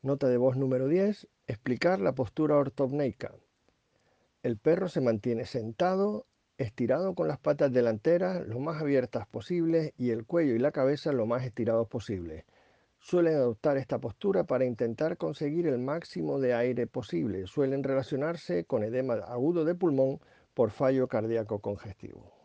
Nota de voz número 10. Explicar la postura ortopneica. El perro se mantiene sentado, estirado con las patas delanteras lo más abiertas posibles y el cuello y la cabeza lo más estirados posible. Suelen adoptar esta postura para intentar conseguir el máximo de aire posible. Suelen relacionarse con edema agudo de pulmón por fallo cardíaco congestivo.